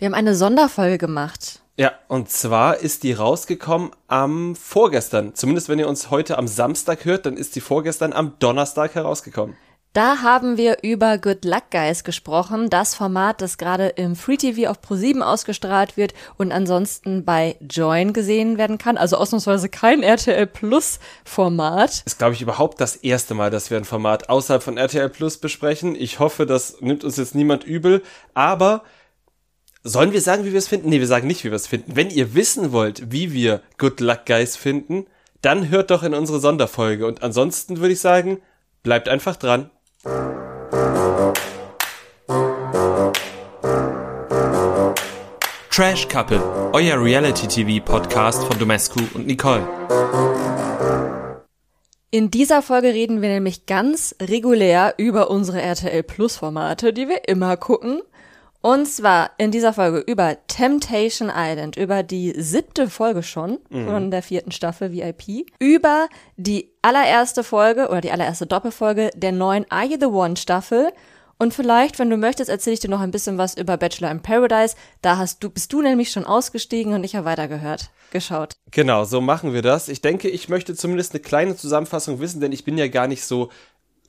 Wir haben eine Sonderfolge gemacht. Ja, und zwar ist die rausgekommen am vorgestern. Zumindest wenn ihr uns heute am Samstag hört, dann ist die vorgestern am Donnerstag herausgekommen. Da haben wir über Good Luck Guys gesprochen, das Format, das gerade im Free TV auf Pro7 ausgestrahlt wird und ansonsten bei Join gesehen werden kann. Also ausnahmsweise kein RTL Plus Format. Ist, glaube ich, überhaupt das erste Mal, dass wir ein Format außerhalb von RTL Plus besprechen. Ich hoffe, das nimmt uns jetzt niemand übel. Aber Sollen wir sagen, wie wir es finden? Nee, wir sagen nicht, wie wir es finden. Wenn ihr wissen wollt, wie wir Good Luck Guys finden, dann hört doch in unsere Sonderfolge. Und ansonsten würde ich sagen, bleibt einfach dran. Trash Couple, euer Reality-TV-Podcast von Domescu und Nicole. In dieser Folge reden wir nämlich ganz regulär über unsere RTL Plus Formate, die wir immer gucken. Und zwar in dieser Folge über Temptation Island, über die siebte Folge schon mhm. von der vierten Staffel VIP, über die allererste Folge oder die allererste Doppelfolge der neuen Are You the One Staffel und vielleicht, wenn du möchtest, erzähle ich dir noch ein bisschen was über Bachelor in Paradise. Da hast du, bist du nämlich schon ausgestiegen und ich habe weitergehört, geschaut. Genau, so machen wir das. Ich denke, ich möchte zumindest eine kleine Zusammenfassung wissen, denn ich bin ja gar nicht so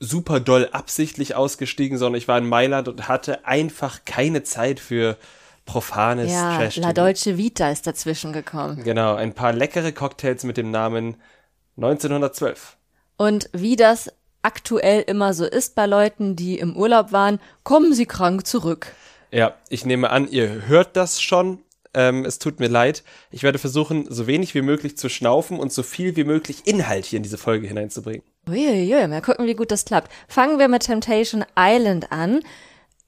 super doll absichtlich ausgestiegen, sondern ich war in Mailand und hatte einfach keine Zeit für profanes ja, Trash. La Deutsche Vita ist dazwischen gekommen. Genau, ein paar leckere Cocktails mit dem Namen 1912. Und wie das aktuell immer so ist bei Leuten, die im Urlaub waren, kommen sie krank zurück. Ja, ich nehme an, ihr hört das schon. Ähm, es tut mir leid. Ich werde versuchen, so wenig wie möglich zu schnaufen und so viel wie möglich Inhalt hier in diese Folge hineinzubringen. Uiuiui, mal gucken, wie gut das klappt. Fangen wir mit Temptation Island an.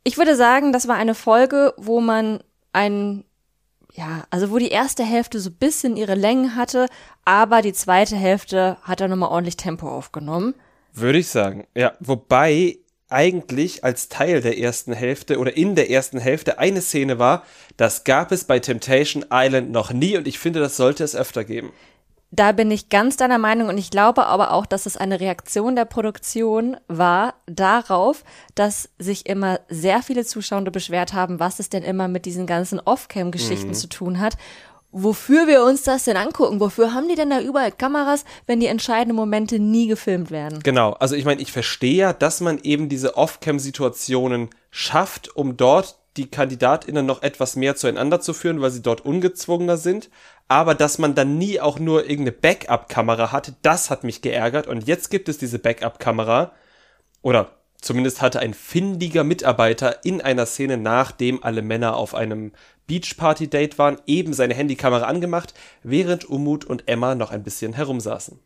Ich würde sagen, das war eine Folge, wo man ein, ja, also wo die erste Hälfte so ein bisschen ihre Längen hatte, aber die zweite Hälfte hat er nochmal ordentlich Tempo aufgenommen. Würde ich sagen, ja. Wobei eigentlich als Teil der ersten Hälfte oder in der ersten Hälfte eine Szene war, das gab es bei Temptation Island noch nie und ich finde, das sollte es öfter geben. Da bin ich ganz deiner Meinung und ich glaube aber auch, dass es eine Reaktion der Produktion war darauf, dass sich immer sehr viele Zuschauer beschwert haben, was es denn immer mit diesen ganzen Off-Cam-Geschichten mhm. zu tun hat wofür wir uns das denn angucken? Wofür haben die denn da überall Kameras, wenn die entscheidenden Momente nie gefilmt werden? Genau, also ich meine, ich verstehe ja, dass man eben diese Off-Cam-Situationen schafft, um dort die KandidatInnen noch etwas mehr zueinander zu führen, weil sie dort ungezwungener sind. Aber dass man dann nie auch nur irgendeine Backup-Kamera hatte, das hat mich geärgert. Und jetzt gibt es diese Backup-Kamera. Oder zumindest hatte ein findiger Mitarbeiter in einer Szene, nachdem alle Männer auf einem Beachparty-Date waren, eben seine Handykamera angemacht, während Umut und Emma noch ein bisschen herumsaßen.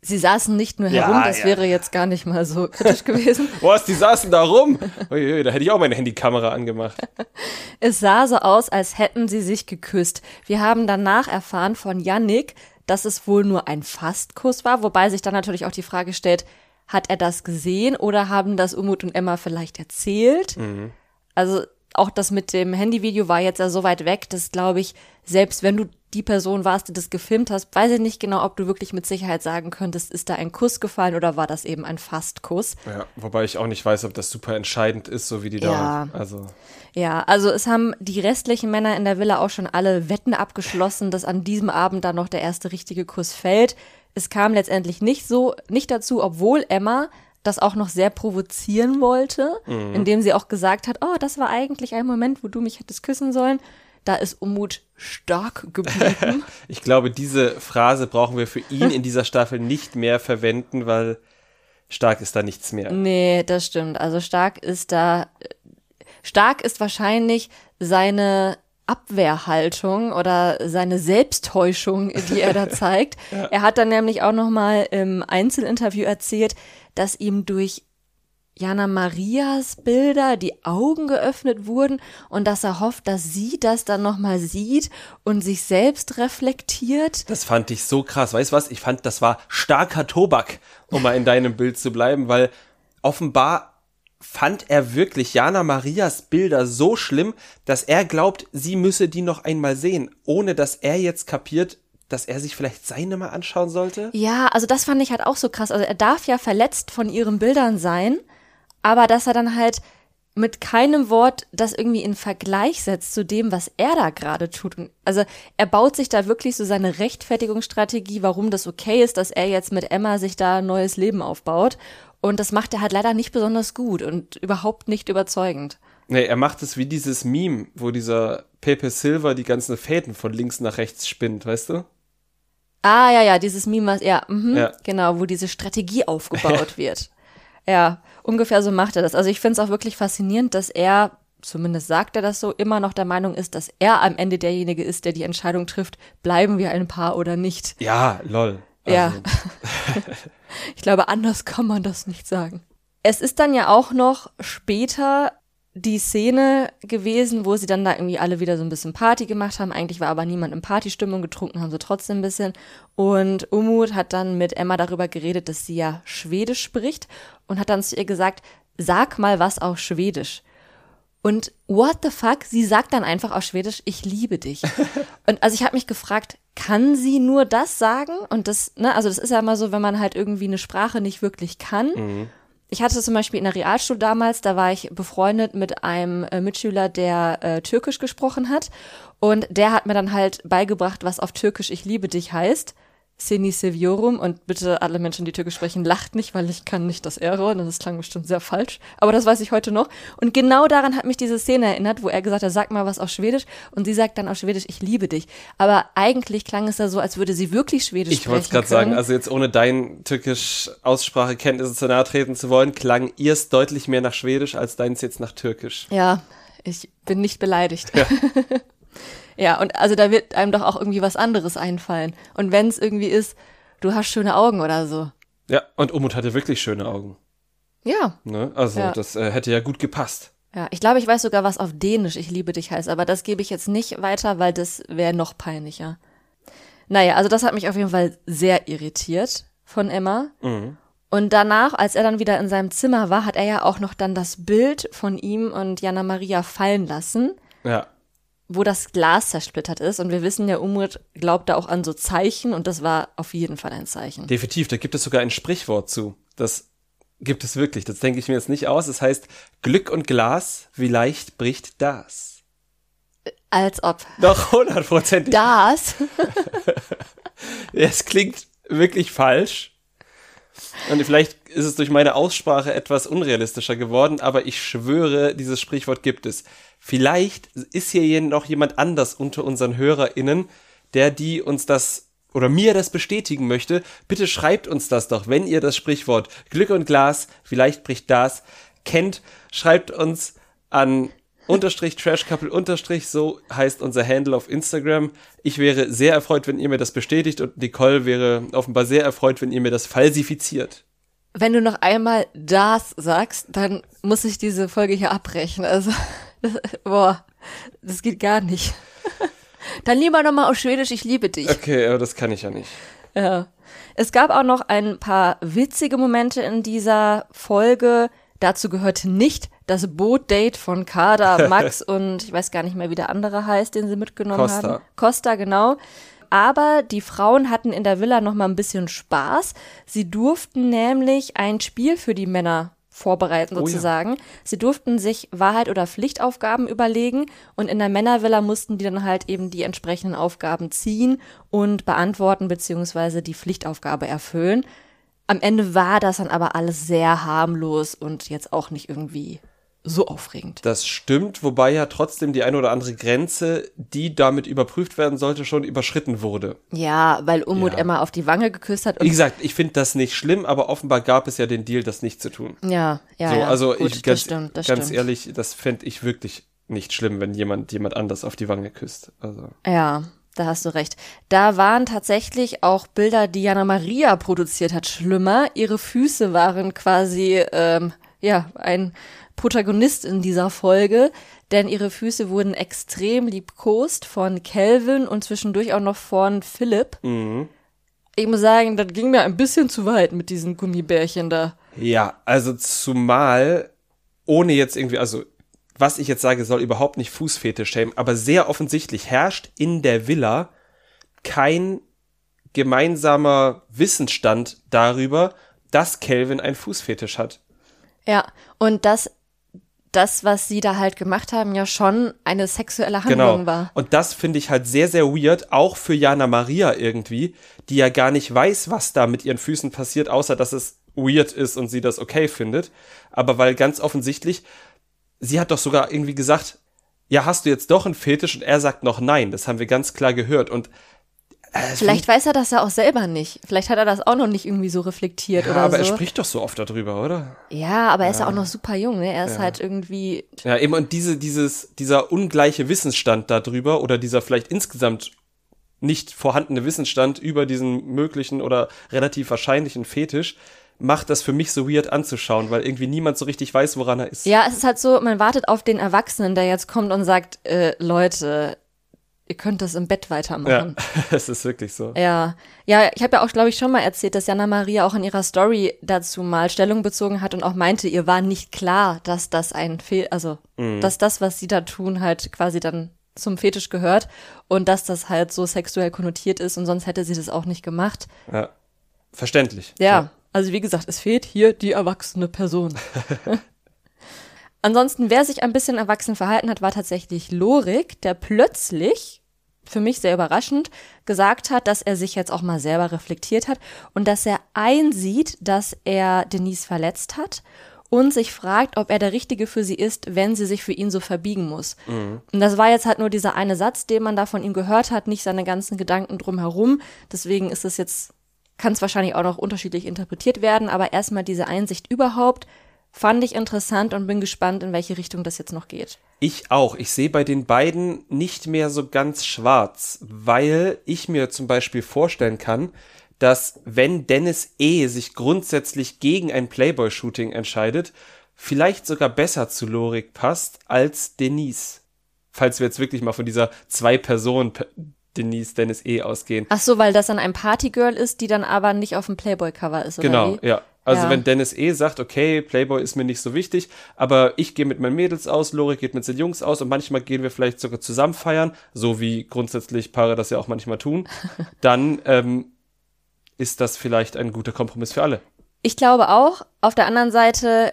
Sie saßen nicht nur herum, ja, das ja. wäre jetzt gar nicht mal so kritisch gewesen. Was, die saßen da rum? Uiui, da hätte ich auch meine Handykamera angemacht. es sah so aus, als hätten sie sich geküsst. Wir haben danach erfahren von Yannick, dass es wohl nur ein Fastkuss war, wobei sich dann natürlich auch die Frage stellt, hat er das gesehen oder haben das Umut und Emma vielleicht erzählt? Mhm. Also auch das mit dem Handyvideo war jetzt ja so weit weg, dass glaube ich, selbst wenn du die Person warst, die das gefilmt hast, weiß ich nicht genau, ob du wirklich mit Sicherheit sagen könntest, ist da ein Kuss gefallen oder war das eben ein Fastkuss? Ja, wobei ich auch nicht weiß, ob das super entscheidend ist, so wie die ja. da. Also. Ja, also es haben die restlichen Männer in der Villa auch schon alle Wetten abgeschlossen, dass an diesem Abend dann noch der erste richtige Kuss fällt. Es kam letztendlich nicht so, nicht dazu, obwohl Emma das auch noch sehr provozieren wollte, mhm. indem sie auch gesagt hat, oh, das war eigentlich ein Moment, wo du mich hättest küssen sollen. Da ist Umut stark geblieben. ich glaube, diese Phrase brauchen wir für ihn in dieser Staffel nicht mehr verwenden, weil stark ist da nichts mehr. Nee, das stimmt. Also stark ist da, stark ist wahrscheinlich seine Abwehrhaltung oder seine Selbsttäuschung, die er da zeigt. ja. Er hat dann nämlich auch noch mal im Einzelinterview erzählt, dass ihm durch Jana Marias Bilder die Augen geöffnet wurden und dass er hofft, dass sie das dann noch mal sieht und sich selbst reflektiert. Das fand ich so krass. Weißt du was? Ich fand, das war starker Tobak, um mal in deinem Bild zu bleiben, weil offenbar fand er wirklich Jana Marias Bilder so schlimm, dass er glaubt, sie müsse die noch einmal sehen, ohne dass er jetzt kapiert, dass er sich vielleicht seine mal anschauen sollte? Ja, also das fand ich halt auch so krass. Also er darf ja verletzt von ihren Bildern sein, aber dass er dann halt mit keinem Wort das irgendwie in Vergleich setzt zu dem, was er da gerade tut. Und also er baut sich da wirklich so seine Rechtfertigungsstrategie, warum das okay ist, dass er jetzt mit Emma sich da ein neues Leben aufbaut. Und das macht er halt leider nicht besonders gut und überhaupt nicht überzeugend. Nee, er macht es wie dieses Meme, wo dieser Pepe Silver die ganzen Fäden von links nach rechts spinnt, weißt du? Ah, ja, ja, dieses Meme, was- ja, mhm, Ja. genau, wo diese Strategie aufgebaut wird. Ja, ungefähr so macht er das. Also ich finde es auch wirklich faszinierend, dass er, zumindest sagt er das so, immer noch der Meinung ist, dass er am Ende derjenige ist, der die Entscheidung trifft, bleiben wir ein Paar oder nicht. Ja, lol. Ja. Also, Ich glaube, anders kann man das nicht sagen. Es ist dann ja auch noch später die Szene gewesen, wo sie dann da irgendwie alle wieder so ein bisschen Party gemacht haben. Eigentlich war aber niemand in Partystimmung, getrunken haben sie trotzdem ein bisschen. Und Umut hat dann mit Emma darüber geredet, dass sie ja Schwedisch spricht und hat dann zu ihr gesagt, sag mal was auf Schwedisch. Und what the fuck, sie sagt dann einfach auf Schwedisch, ich liebe dich. Und also ich habe mich gefragt, kann sie nur das sagen? Und das, ne, also das ist ja immer so, wenn man halt irgendwie eine Sprache nicht wirklich kann. Ich hatte zum Beispiel in der Realschule damals, da war ich befreundet mit einem äh, Mitschüler, der äh, Türkisch gesprochen hat. Und der hat mir dann halt beigebracht, was auf Türkisch ich liebe dich heißt. Seni Seviorum und bitte alle Menschen, die Türkisch sprechen, lacht nicht, weil ich kann nicht das R und das klang bestimmt sehr falsch, aber das weiß ich heute noch. Und genau daran hat mich diese Szene erinnert, wo er gesagt hat, sag mal was auf Schwedisch und sie sagt dann auf Schwedisch, ich liebe dich. Aber eigentlich klang es da so, als würde sie wirklich Schwedisch ich sprechen wollte es gerade sagen, also jetzt ohne dein türkisch Aussprachekenntnisse zu nahe treten zu wollen, klang ihrs deutlich mehr nach Schwedisch als deins jetzt nach Türkisch. Ja, ich bin nicht beleidigt. Ja. und also da wird einem doch auch irgendwie was anderes einfallen. Und wenn es irgendwie ist, du hast schöne Augen oder so. Ja, und Umut hatte wirklich schöne Augen. Ja, Ne? Also Ja. das äh, hätte ja gut gepasst. ja. Ich glaube, ich weiß sogar, was auf Dänisch ich liebe dich heißt, aber das gebe ich jetzt nicht weiter, weil das wäre noch peinlicher. Naja, also das hat mich auf jeden Fall sehr irritiert von Emma. Und danach, als er dann wieder in seinem Zimmer war, hat er ja auch noch dann das Bild von ihm und Jana Maria fallen lassen. Ja. Wo das Glas zersplittert ist. Und wir wissen ja, Umut glaubt da auch an so Zeichen und das war auf jeden Fall ein Zeichen. Definitiv, da gibt es sogar ein Sprichwort zu. Das gibt es wirklich. Das denke ich mir jetzt nicht aus. Es heißt, Glück und Glas, wie leicht bricht das? Als ob Doch, hundertprozentig. das, Es klingt wirklich falsch. Und vielleicht ist es durch meine Aussprache etwas unrealistischer geworden, aber ich schwöre, dieses Sprichwort gibt es. Vielleicht ist hier noch jemand anders unter unseren HörerInnen, der die uns das oder mir das bestätigen möchte. Bitte schreibt uns das doch, wenn ihr das Sprichwort Glück und Glas, vielleicht bricht das, kennt. Schreibt uns an unterstrich Trashcouple unterstrich, so heißt unser Handle auf Instagram. Ich wäre sehr erfreut, wenn ihr mir das bestätigt und Nicole wäre offenbar sehr erfreut, wenn ihr mir das falsifiziert. Wenn du noch einmal das sagst, dann muss ich diese Folge hier abbrechen. Also, boah, das geht gar nicht. Dann lieber nochmal auf Schwedisch, ich liebe dich. Okay, aber das kann ich ja nicht. Ja. Es gab auch noch ein paar witzige Momente in dieser Folge. Dazu gehörte nicht das Bootdate von Kada, Max und ich weiß gar nicht mehr, wie der andere heißt, den sie mitgenommen Costa. haben. Costa, genau. Aber die Frauen hatten in der Villa noch mal ein bisschen Spaß. Sie durften nämlich ein Spiel für die Männer vorbereiten Oh ja. sozusagen. Sie durften sich Wahrheit oder Pflichtaufgaben überlegen und in der Männervilla mussten die dann halt eben die entsprechenden Aufgaben ziehen und beantworten beziehungsweise die Pflichtaufgabe erfüllen. Am Ende war das dann aber alles sehr harmlos und jetzt auch nicht irgendwie so aufregend. Das stimmt, wobei ja trotzdem die eine oder andere Grenze, die damit überprüft werden sollte, schon überschritten wurde. Ja, weil Umut Ja. Emma auf die Wange geküsst hat Wie gesagt, ich finde das nicht schlimm, aber offenbar gab es ja den Deal, das nicht zu tun. ja, ja, so, ja. also Gut, ich ganz, das stimmt, das ganz stimmt. ehrlich, das fände ich wirklich nicht schlimm, wenn jemand jemand anders auf die Wange küsst. Also Ja, da hast du recht. Da waren tatsächlich auch Bilder, die Jana Maria produziert hat, schlimmer. Ihre Füße waren quasi, ähm, ja, ein Protagonist in dieser Folge, denn ihre Füße wurden extrem liebkost von Calvin und zwischendurch auch noch von Philipp. Ich muss sagen, das ging mir ein bisschen zu weit mit diesen Gummibärchen da. Ja, also zumal, ohne jetzt irgendwie, also was ich jetzt sage, soll überhaupt nicht Fußfetisch schämen, aber sehr offensichtlich herrscht in der Villa kein gemeinsamer Wissensstand darüber, dass Kelvin ein Fußfetisch hat. Ja, und dass das, was sie da halt gemacht haben, ja schon eine sexuelle Handlung Genau. war. Und das finde ich halt sehr, sehr weird, auch für Jana Maria irgendwie, die ja gar nicht weiß, was da mit ihren Füßen passiert, außer dass es weird ist und sie das okay findet. Aber weil ganz offensichtlich, sie hat doch sogar irgendwie gesagt, ja, hast du jetzt doch einen Fetisch? Und er sagt noch nein. Das haben wir ganz klar gehört. Und Vielleicht weiß er das ja auch selber nicht. Vielleicht hat er das auch noch nicht irgendwie so reflektiert ja, oder aber so. er spricht doch so oft darüber, oder? ja, aber er ist ja auch noch super jung, ne? Er ist halt irgendwie. Ja, eben und diese, dieses, dieser ungleiche Wissensstand darüber oder dieser vielleicht insgesamt nicht vorhandene Wissensstand über diesen möglichen oder relativ wahrscheinlichen Fetisch macht das für mich so weird anzuschauen, weil irgendwie niemand so richtig weiß, woran er ist. Ja, es ist halt so, man wartet auf den Erwachsenen, der jetzt kommt und sagt, äh, Leute, ihr könnt das im Bett Ja, weitermachen. es ist wirklich so. Ja, ja, ich habe ja auch, glaube ich, schon mal erzählt, dass Jana Maria auch in ihrer Story dazu mal Stellung bezogen hat und auch meinte, ihr war nicht klar, dass das ein Fehl, also dass das, was sie da tun, halt quasi dann zum Fetisch gehört und dass das halt so sexuell konnotiert ist und sonst hätte sie das auch nicht gemacht. Ja. Verständlich. Ja, also wie gesagt, es fehlt hier die erwachsene Person. Ansonsten, wer sich ein bisschen erwachsen verhalten hat, war tatsächlich Lorik, der plötzlich, für mich sehr überraschend, gesagt hat, dass er sich jetzt auch mal selber reflektiert hat und dass er einsieht, dass er Denise verletzt hat und sich fragt, ob er der Richtige für sie ist, wenn sie sich für ihn so verbiegen muss. Und das war jetzt halt nur dieser eine Satz, den man da von ihm gehört hat, nicht seine ganzen Gedanken drumherum. Deswegen ist es jetzt, kann es wahrscheinlich auch noch unterschiedlich interpretiert werden, aber erstmal diese Einsicht überhaupt fand ich interessant und bin gespannt, in welche Richtung das jetzt noch geht. Ich auch. Ich sehe bei den beiden nicht mehr so ganz schwarz, weil ich mir zum Beispiel vorstellen kann, dass wenn Dennis E. sich grundsätzlich gegen ein Playboy-Shooting entscheidet, vielleicht sogar besser zu Lorik passt als Denise. Falls wir jetzt wirklich mal von dieser Zwei-Personen- Denise, Dennis E. ausgehen. Ach so, weil das dann ein Partygirl ist, die dann aber nicht auf dem Playboy-Cover ist, oder Genau, wie? ja. Also Ja. wenn Dennis E. sagt, okay, Playboy ist mir nicht so wichtig, aber ich gehe mit meinen Mädels aus, Lori geht mit seinen Jungs aus und manchmal gehen wir vielleicht sogar zusammen feiern, so wie grundsätzlich Paare das ja auch manchmal tun, dann ähm, ist das vielleicht ein guter Kompromiss für alle. Ich glaube auch. Auf der anderen Seite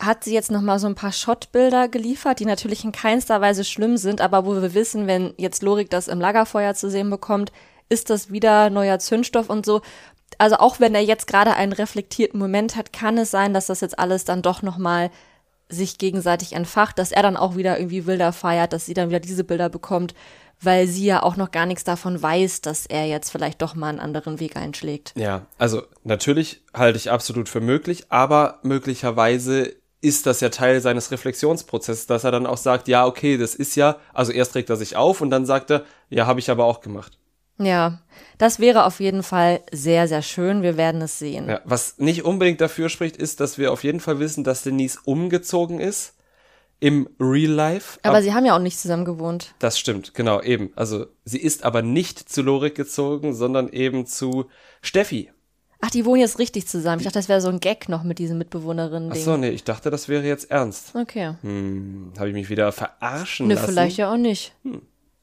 hat sie jetzt noch mal so ein paar Shotbilder geliefert, die natürlich in keinster Weise schlimm sind, aber wo wir wissen, wenn jetzt Lorik das im Lagerfeuer zu sehen bekommt, ist das wieder neuer Zündstoff und so. Also auch wenn er jetzt gerade einen reflektierten Moment hat, kann es sein, dass das jetzt alles dann doch noch mal sich gegenseitig entfacht, dass er dann auch wieder irgendwie Bilder feiert, dass sie dann wieder diese Bilder bekommt, weil sie ja auch noch gar nichts davon weiß, dass er jetzt vielleicht doch mal einen anderen Weg einschlägt. Ja, also natürlich halte ich absolut für möglich, aber möglicherweise ist das ja Teil seines Reflexionsprozesses, dass er dann auch sagt, ja, okay, das ist ja, also erst regt er sich auf und dann sagt er, ja, habe ich aber auch gemacht. Ja, das wäre auf jeden Fall sehr, sehr schön. Wir werden es sehen. Ja, was nicht unbedingt dafür spricht, ist, dass wir auf jeden Fall wissen, dass Denise umgezogen ist im Real Life. Aber Ab- sie haben ja auch nicht zusammen gewohnt. das stimmt, genau, eben. Also sie ist aber nicht zu Lorik gezogen, sondern eben zu Steffi. Ach, die wohnen jetzt richtig zusammen. Ich dachte, das wäre so ein Gag noch mit diesen Mitbewohnerinnen-Ding. Ach so, nee, ich dachte, das wäre jetzt ernst. Okay. Hm, habe ich mich wieder verarschen Ne, lassen. vielleicht ja auch nicht.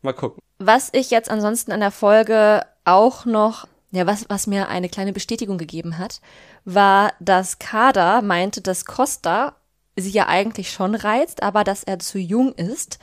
Mal gucken. Was ich jetzt ansonsten an der Folge auch noch, ja, was, was mir eine kleine Bestätigung gegeben hat, war, dass Kada meinte, dass Costa sie ja eigentlich schon reizt, aber dass er zu jung ist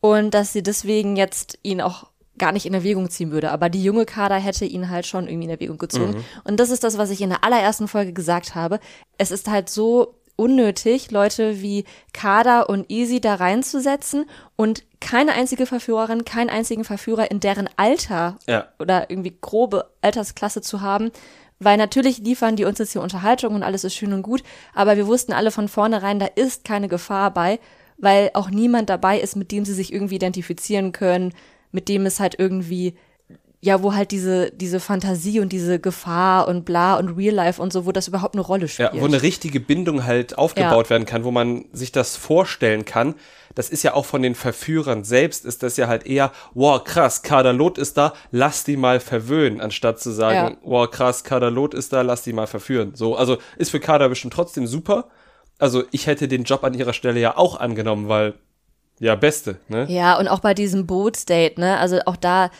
und dass sie deswegen jetzt ihn auch gar nicht in Erwägung ziehen würde. Aber die junge Kader hätte ihn halt schon irgendwie in Erwägung gezogen. Und das ist das, was ich in der allerersten Folge gesagt habe. Es ist halt so unnötig, Leute wie Kader und Easy da reinzusetzen und keine einzige Verführerin, keinen einzigen Verführer in deren Alter Ja. oder irgendwie grobe Altersklasse zu haben. Weil natürlich liefern die uns jetzt hier Unterhaltung und alles ist schön und gut, aber wir wussten alle von vornherein, da ist keine Gefahr bei, weil auch niemand dabei ist, mit dem sie sich irgendwie identifizieren können, mit dem es halt irgendwie, ja, wo halt diese, diese Fantasie und diese Gefahr und bla und Real Life und so, wo das überhaupt eine Rolle spielt. Ja, wo eine richtige Bindung halt aufgebaut Ja. werden kann, wo man sich das vorstellen kann. Das ist ja auch von den Verführern selbst, ist das ja halt eher, wow, krass, Kadalot ist da, lass die mal verwöhnen, anstatt zu sagen, wow, krass, Kadalot ist da, lass die mal verführen. So, also ist für Kader bestimmt trotzdem super. Also ich hätte den Job an ihrer Stelle ja auch angenommen, weil, ja, beste, ne? Ja, und auch bei diesem Boot-Date, ne? Also auch da,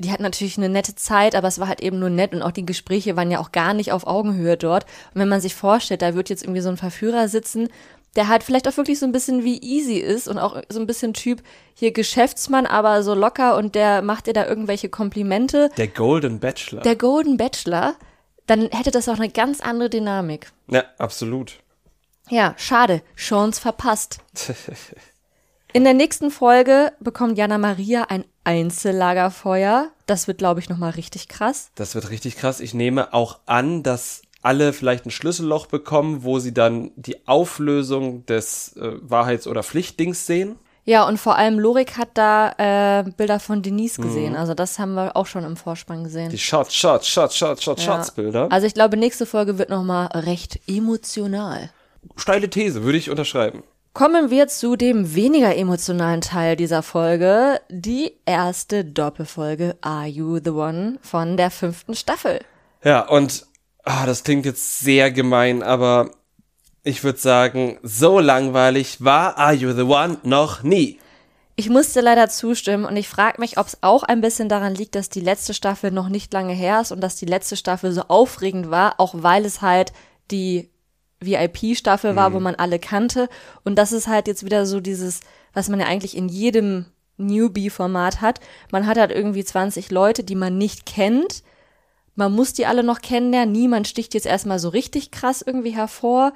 die hatten natürlich eine nette Zeit, aber es war halt eben nur nett und auch die Gespräche waren ja auch gar nicht auf Augenhöhe dort. Und wenn man sich vorstellt, da wird jetzt irgendwie so ein Verführer sitzen der halt vielleicht auch wirklich so ein bisschen wie Easy ist und auch so ein bisschen Typ hier Geschäftsmann, aber so locker und der macht dir da irgendwelche Komplimente. Der Golden Bachelor. Der Golden Bachelor, dann hätte das auch eine ganz andere Dynamik. ja, absolut. Ja, schade, Chance verpasst. In der nächsten Folge bekommt Jana Maria ein Einzellagerfeuer. Das wird, glaube ich, nochmal richtig krass. Das wird richtig krass. Ich nehme auch an, dass alle vielleicht ein Schlüsselloch bekommen, wo sie dann die Auflösung des äh, Wahrheits- oder Pflichtdings sehen. Ja, und vor allem Lorik hat da äh, Bilder von Denise gesehen. Also das haben wir auch schon im Vorspann gesehen. Die Shots, Shots, Shots, Shots, Shots, Ja. Shots Bilder. Also ich glaube, nächste Folge wird nochmal recht emotional. Steile These, würde ich unterschreiben. Kommen wir zu dem weniger emotionalen Teil dieser Folge, die erste Doppelfolge Are You the One von der fünften Staffel. Ja, und ah, das klingt jetzt sehr gemein, aber ich würde sagen, so langweilig war Are You the One noch nie. Ich musste leider zustimmen und ich frage mich, ob es auch ein bisschen daran liegt, dass die letzte Staffel noch nicht lange her ist und dass die letzte Staffel so aufregend war, auch weil es halt die VIP-Staffel war, wo man alle kannte. Und das ist halt jetzt wieder so dieses, was man ja eigentlich in jedem Newbie-Format hat. Man hat halt irgendwie 20 Leute, die man nicht kennt. Man muss die alle noch kennenlernen. Niemand sticht jetzt erstmal so richtig krass irgendwie hervor.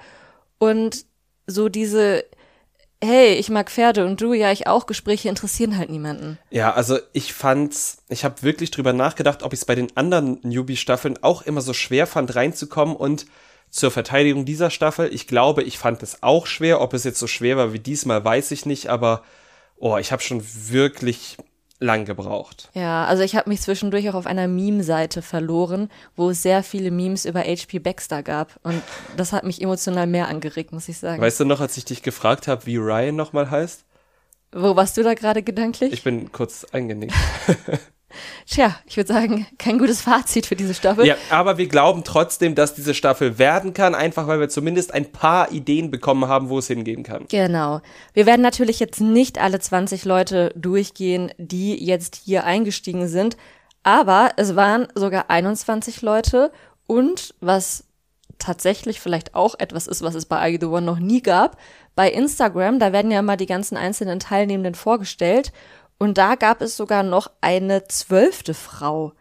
Und so diese, hey, ich mag Pferde und du, ja, ich auch, Gespräche interessieren halt niemanden. Ja, also ich fand's, ich habe wirklich drüber nachgedacht, ob ich es bei den anderen Newbie-Staffeln auch immer so schwer fand, reinzukommen und zur Verteidigung dieser Staffel, ich glaube, ich fand es auch schwer. Ob es jetzt so schwer war wie diesmal, weiß ich nicht, aber oh, ich habe schon wirklich lang gebraucht. Ja, also ich habe mich zwischendurch auch auf einer Meme-Seite verloren, wo es sehr viele Memes über HP Baxter gab. Und das hat mich emotional mehr angeregt, muss ich sagen. Weißt du noch, als ich dich gefragt habe, wie Ryan nochmal heißt? Wo warst du da gerade gedanklich? Ich bin kurz eingenickt. Tja, ich würde sagen, kein gutes Fazit für diese Staffel. Ja, aber wir glauben trotzdem, dass diese Staffel werden kann, einfach weil wir zumindest ein paar Ideen bekommen haben, wo es hingehen kann. Genau. Wir werden natürlich jetzt nicht alle 20 Leute durchgehen, die jetzt hier eingestiegen sind, aber es waren sogar 21 Leute und was tatsächlich vielleicht auch etwas ist, was es bei You The One noch nie gab, bei Instagram, da werden ja immer die ganzen einzelnen Teilnehmenden vorgestellt und da gab es sogar noch eine zwölfte Frau.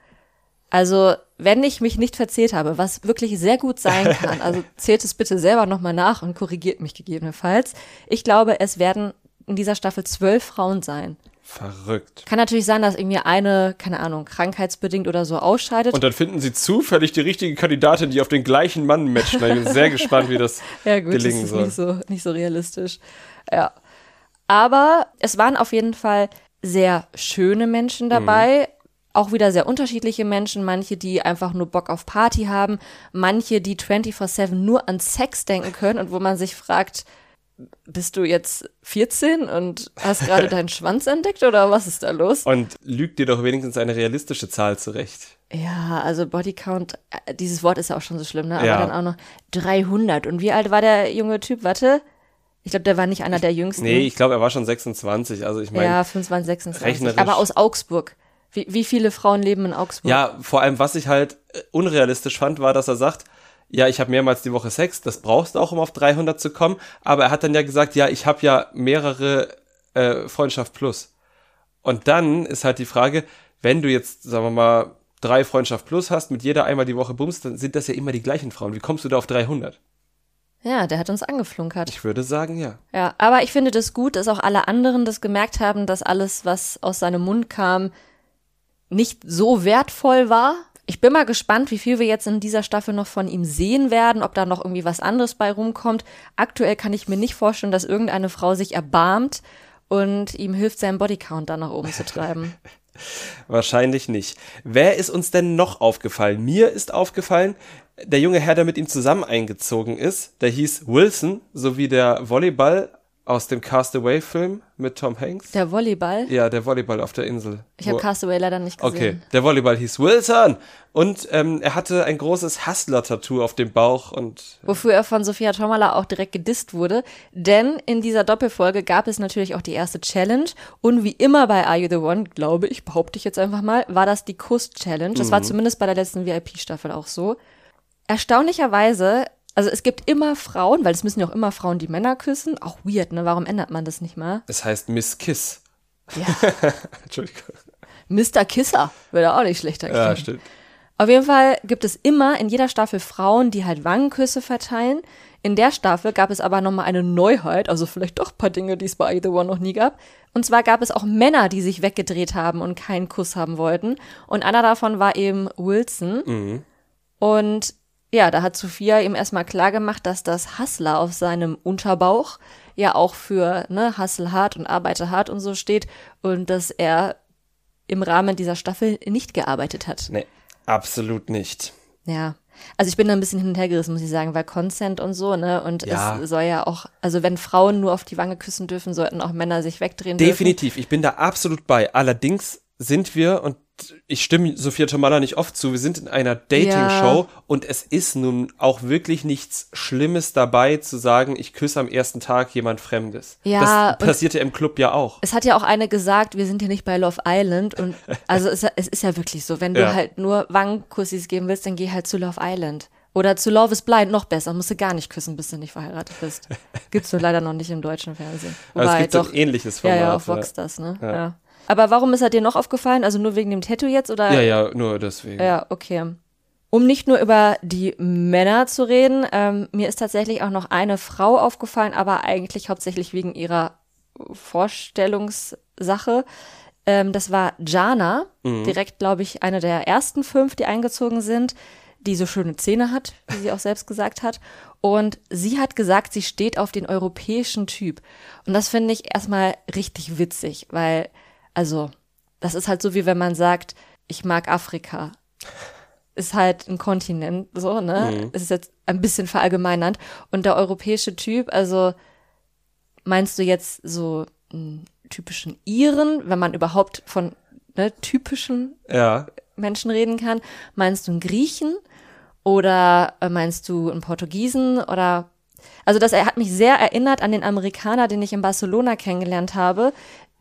Also, wenn ich mich nicht verzählt habe, was wirklich sehr gut sein kann, also zählt es bitte selber nochmal nach und korrigiert mich gegebenenfalls. Ich glaube, es werden in dieser Staffel zwölf Frauen sein. Verrückt. Kann natürlich sein, dass irgendwie eine, keine Ahnung, krankheitsbedingt oder so ausscheidet. Und dann finden sie zufällig die richtige Kandidatin, die auf den gleichen Mann matcht. Ich bin sehr gespannt, wie das ja, gut, das gelingen ist soll. nicht so, nicht so realistisch. Ja. Aber es waren auf jeden Fall sehr schöne Menschen dabei. Auch wieder sehr unterschiedliche Menschen. Manche, die einfach nur Bock auf Party haben. Manche, die 24-7 nur an Sex denken können und wo man sich fragt, bist du jetzt 14 und hast gerade deinen Schwanz entdeckt oder was ist da los? Und lügt dir doch wenigstens eine realistische Zahl zurecht. Ja, also Bodycount, äh, dieses Wort ist ja auch schon so schlimm, ne? Aber Ja. dann auch noch 300. Und wie alt war der junge Typ? Warte. Ich glaube, der war nicht einer der jüngsten. Nee, ich glaube, er war schon 26. Also ich meine, ja, 25, 26. rechnerisch- Aber aus Augsburg. Wie, wie viele Frauen leben in Augsburg? Ja, vor allem, was ich halt äh, unrealistisch fand, war, dass er sagt, ja, ich habe mehrmals die Woche Sex, das brauchst du auch, um auf 300 zu kommen. Aber er hat dann ja gesagt, ja, ich habe ja mehrere äh, Freundschaft plus. Und dann ist halt die Frage, wenn du jetzt, sagen wir mal, drei Freundschaft plus hast, mit jeder einmal die Woche bummst, dann sind das ja immer die gleichen Frauen. Wie kommst du da auf 300? Ja, der hat uns angeflunkert. Ich würde sagen, ja. Ja, aber ich finde das gut, dass auch alle anderen das gemerkt haben, dass alles, was aus seinem Mund kam, nicht so wertvoll war. Ich bin mal gespannt, wie viel wir jetzt in dieser Staffel noch von ihm sehen werden, ob da noch irgendwie was anderes bei rumkommt. Aktuell kann ich mir nicht vorstellen, dass irgendeine Frau sich erbarmt und ihm hilft, seinen Bodycount da nach oben zu treiben. Wahrscheinlich nicht. Wer ist uns denn noch aufgefallen? Mir ist aufgefallen, der junge Herr, der mit ihm zusammen eingezogen ist, der hieß Wilson, sowie der Volleyball aus dem Castaway-Film mit Tom Hanks. Der Volleyball? ja, der Volleyball auf der Insel. Ich habe Castaway leider nicht gesehen. Okay, der Volleyball hieß Wilson und ähm, er hatte ein großes Hustler-Tattoo auf dem Bauch und Wofür er von Sophia Tomala auch direkt gedisst wurde. Denn in dieser Doppelfolge gab es natürlich auch die erste Challenge. Und wie immer bei Are You the One, glaube ich, behaupte ich jetzt einfach mal, war das die Kuss-Challenge. Das war zumindest bei der letzten VIP-Staffel auch so. Erstaunlicherweise Also es gibt immer Frauen, weil es müssen ja auch immer Frauen die Männer küssen. Auch weird, ne? Warum ändert man das nicht mal? Es heißt Miss Kiss. Ja. Entschuldigung. Mr. Kisser würde auch nicht schlechter klingen. Ja, stimmt. Auf jeden Fall gibt es immer in jeder Staffel Frauen, die halt Wangenküsse verteilen. In der Staffel gab es aber nochmal eine Neuheit, also vielleicht doch ein paar Dinge, die es bei Either One noch nie gab. Und zwar gab es auch Männer, die sich weggedreht haben und keinen Kuss haben wollten. Und einer davon war eben Wilson. Und ja, da hat Sophia ihm erstmal klar gemacht, dass das Hustler auf seinem Unterbauch ja auch für ne, Hustle hart und Arbeite hart und so steht und dass er im Rahmen dieser Staffel nicht gearbeitet hat. Nee, absolut nicht. Ja. Also ich bin da ein bisschen hin und her gerissen, muss ich sagen, weil Consent und so, ne? Und Ja. es soll ja auch, also wenn Frauen nur auf die Wange küssen dürfen, sollten auch Männer sich wegdrehen dürfen. Definitiv, ich bin da absolut bei. Allerdings sind wir, und ich stimme Sophia Tomala nicht oft zu, wir sind in einer Dating-Show und es ist nun auch wirklich nichts Schlimmes dabei zu sagen, ich küsse am ersten Tag jemand Fremdes. Ja, das und- passiert ja im Club ja auch. Es hat ja auch eine gesagt, wir sind hier nicht bei Love Island und also es, es ist ja wirklich so, wenn du Ja. halt nur Wangenkussis geben willst, dann geh halt zu Love Island. Oder zu Love is Blind, noch besser, musst du gar nicht küssen, bis du nicht verheiratet bist. Gibt's nur leider noch nicht im deutschen Fernsehen. Aber es Wobei, gibt so doch, ein ähnliches ja, Format. ja, auf Vox das, ne? Ja. Aber warum ist er dir noch aufgefallen? Also nur wegen dem Tattoo jetzt oder? ja, ja, nur deswegen. Ja, okay. Um nicht nur über die Männer zu reden, ähm, mir ist tatsächlich auch noch eine Frau aufgefallen, aber eigentlich hauptsächlich wegen ihrer Vorstellungssache. Ähm, das war Jana, direkt, glaube ich, eine der ersten fünf, die eingezogen sind, die so schöne Zähne hat, wie sie auch selbst gesagt hat. Und sie hat gesagt, sie steht auf den europäischen Typ. Und das finde ich erstmal richtig witzig, weil, also, das ist halt so, wie wenn man sagt, ich mag Afrika ist halt ein Kontinent, so, ne? Es ist jetzt ein bisschen verallgemeinernd. Und der europäische Typ, also meinst du jetzt so einen typischen Iren, wenn man überhaupt von ne, typischen Ja. Menschen reden kann? Meinst du einen Griechen? Oder äh, meinst du einen Portugiesen? Oder also das er hat mich sehr erinnert an den Amerikaner, den ich in Barcelona kennengelernt habe,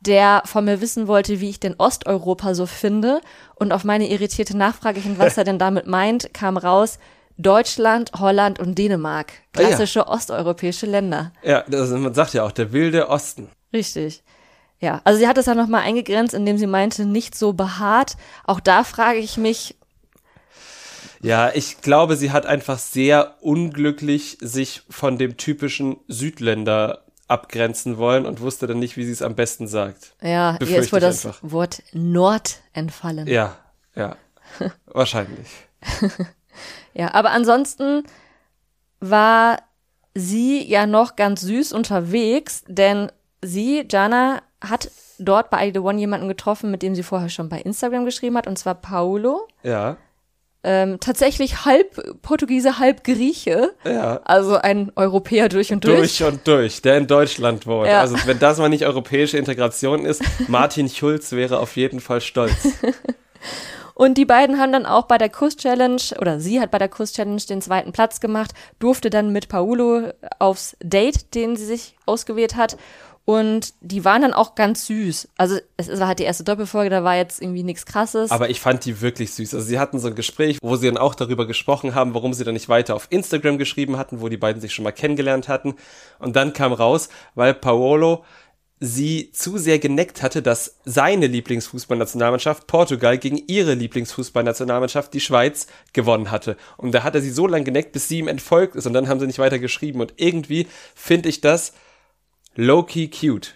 der von mir wissen wollte, wie ich denn Osteuropa so finde. Und auf meine irritierte Nachfrage hin, was er denn damit meint, kam raus, Deutschland, Holland und Dänemark. Ah ja. Klassische osteuropäische Länder. Ja, das, man sagt ja auch, der wilde Osten. Richtig. Ja, also sie hat es ja nochmal eingegrenzt, indem sie meinte, nicht so behaart. Auch da frage ich mich, Ja, ich glaube, sie hat einfach sehr unglücklich sich von dem typischen Südländer abgrenzen wollen und wusste dann nicht, wie sie es am besten sagt. ja, ihr Befürchte ist wohl das einfach. Wort Nord entfallen. Ja, ja. Wahrscheinlich. Ja, aber ansonsten war sie ja noch ganz süß unterwegs, denn sie, Jana, hat dort bei The One jemanden getroffen, mit dem sie vorher schon bei Instagram geschrieben hat, und zwar Paulo. Ja, Ähm, tatsächlich halb Portugiese, halb Grieche. ja. Also ein Europäer durch und durch. Durch und durch, der in Deutschland wohnt. Ja. Also wenn das mal nicht europäische Integration ist, Martin Schulz wäre auf jeden Fall stolz. Und die beiden haben dann auch bei der Kuss-Challenge, oder sie hat bei der Kuss-Challenge den zweiten Platz gemacht, durfte dann mit Paulo aufs Date, den sie sich ausgewählt hat. Und die waren dann auch ganz süß. Also es war halt die erste Doppelfolge, da war jetzt irgendwie nichts krasses. Aber ich fand die wirklich süß. Also sie hatten so ein Gespräch, wo sie dann auch darüber gesprochen haben, warum sie dann nicht weiter auf Instagram geschrieben hatten, wo die beiden sich schon mal kennengelernt hatten. Und dann kam raus, weil Paolo sie zu sehr geneckt hatte, dass seine Lieblingsfußballnationalmannschaft Portugal gegen ihre Lieblingsfußballnationalmannschaft die Schweiz gewonnen hatte. Und da hat er sie so lange geneckt, bis sie ihm entfolgt ist und dann haben sie nicht weiter geschrieben. Und irgendwie finde ich das low-key cute.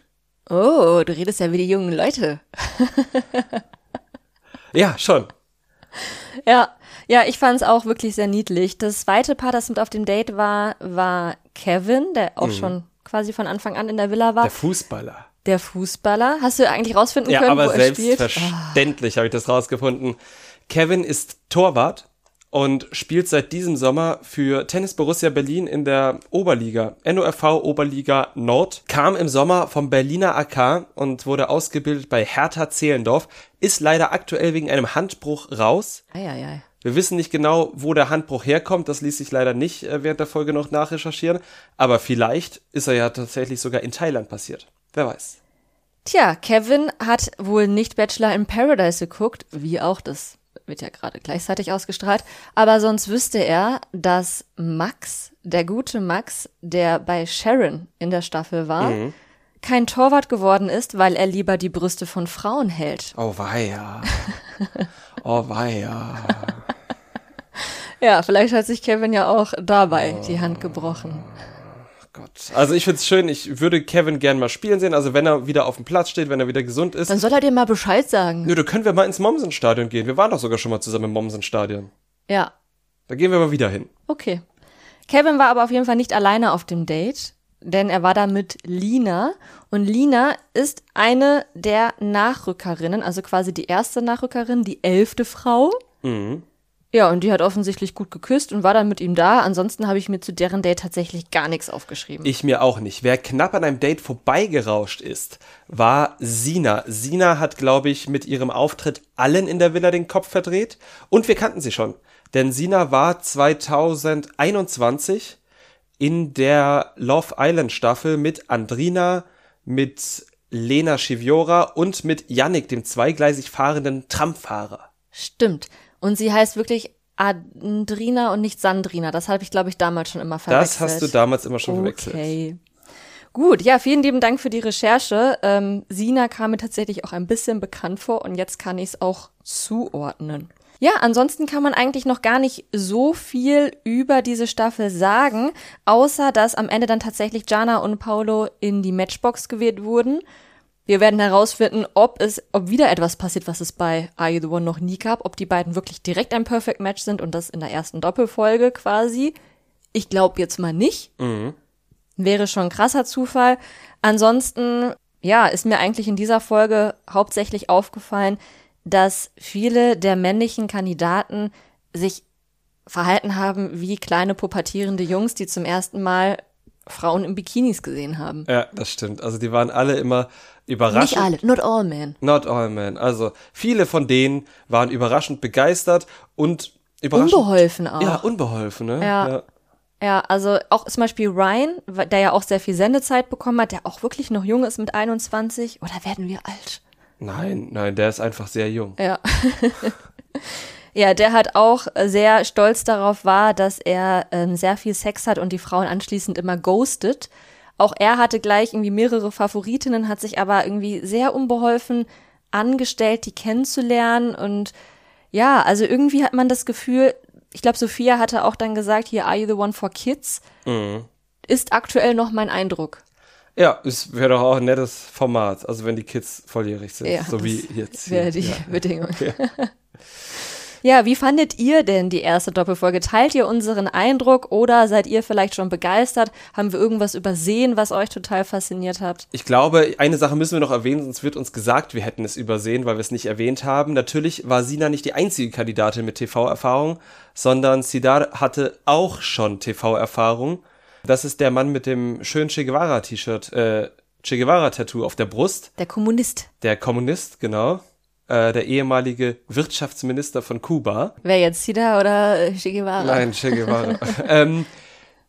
oh, du redest ja wie die jungen Leute. Ja, schon. Ja, ja, ich fand es auch wirklich sehr niedlich. Das zweite Paar, das mit auf dem Date war, war Kevin, der auch schon quasi von Anfang an in der Villa war. Der Fußballer. Der Fußballer. Hast du eigentlich rausfinden Ja, können, aber wo er spielt? selbstverständlich habe ich das rausgefunden. Kevin ist Torwart und spielt seit diesem Sommer für Tennis Borussia Berlin in der Oberliga, NORV Oberliga Nord, kam im Sommer vom Berliner AK und wurde ausgebildet bei Hertha Zehlendorf, ist leider aktuell wegen einem Handbruch raus. Eieiei. Wir wissen nicht genau, wo der Handbruch herkommt, das ließ sich leider nicht äh, während der Folge noch nachrecherchieren, aber vielleicht ist er ja tatsächlich sogar in Thailand passiert. Wer weiß. Tja, Kevin hat wohl nicht Bachelor in Paradise geguckt, wie auch das wird ja gerade gleichzeitig ausgestrahlt. Aber sonst wüsste er, dass Max, der gute Max, der bei Sharon in der Staffel war, Mhm. kein Torwart geworden ist, weil er lieber die Brüste von Frauen hält. Oh weia. Oh weia. Ja, vielleicht hat sich Kevin ja auch dabei die Hand gebrochen. Gott. Also ich find's schön, ich würde Kevin gern mal spielen sehen, also wenn er wieder auf dem Platz steht, wenn er wieder gesund ist. Dann soll er dir mal Bescheid sagen. Nö, da können wir mal ins Mommsen-Stadion gehen. Wir waren doch sogar schon mal zusammen im Mommsen-Stadion. Ja, Da gehen wir mal wieder hin. okay. Kevin war aber auf jeden Fall nicht alleine auf dem Date, denn er war da mit Lina. Und Lina ist eine der Nachrückerinnen, also quasi die erste Nachrückerin, die elfte Frau. Mhm. Ja, und die hat offensichtlich gut geküsst und war dann mit ihm da. Ansonsten habe ich mir zu deren Date tatsächlich gar nichts aufgeschrieben. Ich mir auch nicht. Wer knapp an einem Date vorbeigerauscht ist, war Sina. Sina hat, glaube ich, mit ihrem Auftritt allen in der Villa den Kopf verdreht. Und wir kannten sie schon. Denn Sina war 2021 in der Love Island Staffel mit Andrina, mit Lena Schiviora und mit Yannick, dem zweigleisig fahrenden Tramfahrer. Stimmt. Und sie heißt wirklich Andrina und nicht Sandrina. Das habe ich, glaube ich, damals schon immer verwechselt. Das hast du damals immer schon verwechselt. Okay. Gut, ja, vielen lieben Dank für die Recherche. Ähm, Sina kam mir tatsächlich auch ein bisschen bekannt vor und jetzt kann ich es auch zuordnen. Ja, ansonsten kann man eigentlich noch gar nicht so viel über diese Staffel sagen, außer dass am Ende dann tatsächlich Jana und Paolo in die Matchbox gewählt wurden. Wir werden herausfinden, ob es, ob wieder etwas passiert, was es bei Are You the One noch nie gab, ob die beiden wirklich direkt ein Perfect Match sind und das in der ersten Doppelfolge quasi. Ich glaube jetzt mal nicht. Wäre schon ein krasser Zufall. Ansonsten, ja, ist mir eigentlich in dieser Folge hauptsächlich aufgefallen, dass viele der männlichen Kandidaten sich verhalten haben wie kleine pubertierende Jungs, die zum ersten Mal Frauen in Bikinis gesehen haben. Ja, das stimmt. Also die waren alle immer überrascht. Nicht alle, not all men. Not all men. Also viele von denen waren überraschend begeistert und überraschend. Unbeholfen auch. Ja, unbeholfen, ne? Ja. Ja, also auch zum Beispiel Ryan, der ja auch sehr viel Sendezeit bekommen hat, der auch wirklich noch jung ist mit 21. Oder werden wir alt? Nein, nein, der ist einfach sehr jung. Ja. ja, der hat auch sehr stolz darauf war, dass er ähm, sehr viel Sex hat und die Frauen anschließend immer ghostet. Auch er hatte gleich irgendwie mehrere Favoritinnen, hat sich aber irgendwie sehr unbeholfen angestellt, die kennenzulernen. Und ja, also irgendwie hat man das Gefühl, ich glaube, Sophia hatte auch dann gesagt, hier, are you the one for kids? Ist aktuell noch mein Eindruck. Ja, es wäre doch auch ein nettes Format, also wenn die Kids volljährig sind, Ja, so wie jetzt. Wäre die Ja. Bedingung. Ja. wie fandet ihr denn die erste Doppelfolge? Teilt ihr unseren Eindruck oder seid ihr vielleicht schon begeistert? Haben wir irgendwas übersehen, was euch total fasziniert hat? Ich glaube, eine Sache müssen wir noch erwähnen, sonst wird uns gesagt, wir hätten es übersehen, weil wir es nicht erwähnt haben. Natürlich war Sina nicht die einzige Kandidatin mit TV-Erfahrung, sondern Sidar hatte auch schon TV-Erfahrung. Das ist der Mann mit dem schönen Che Guevara-T-Shirt, äh, Che Guevara-Tattoo auf der Brust. Der Kommunist. Der Kommunist, genau. Äh, der ehemalige Wirtschaftsminister von Kuba. Wer jetzt Sida oder Che Guevara? Nein, Che Guevara. ähm,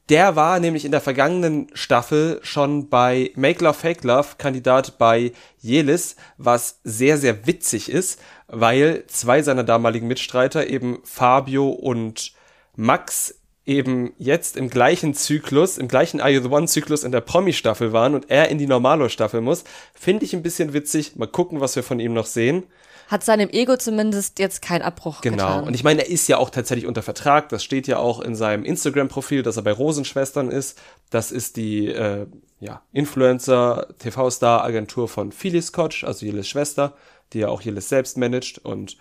der war nämlich in der vergangenen Staffel schon bei Make Love Fake Love Kandidat bei Jelis, was sehr, sehr witzig ist, weil zwei seiner damaligen Mitstreiter, eben Fabio und Max, eben jetzt im gleichen Zyklus, im gleichen Are You the One Zyklus in der Promi-Staffel waren und er in die Normalo-Staffel muss. Finde ich ein bisschen witzig. Mal gucken, was wir von ihm noch sehen. Hat seinem Ego zumindest jetzt keinen Abbruch Genau. getan. Und ich meine, er ist ja auch tatsächlich unter Vertrag. Das steht ja auch in seinem Instagram-Profil, dass er bei Rosenschwestern ist. Das ist die äh, ja, Influencer, TV-Star-Agentur von Phyllis Scotch, also Jelis Schwester, die ja auch Jelis selbst managt. Und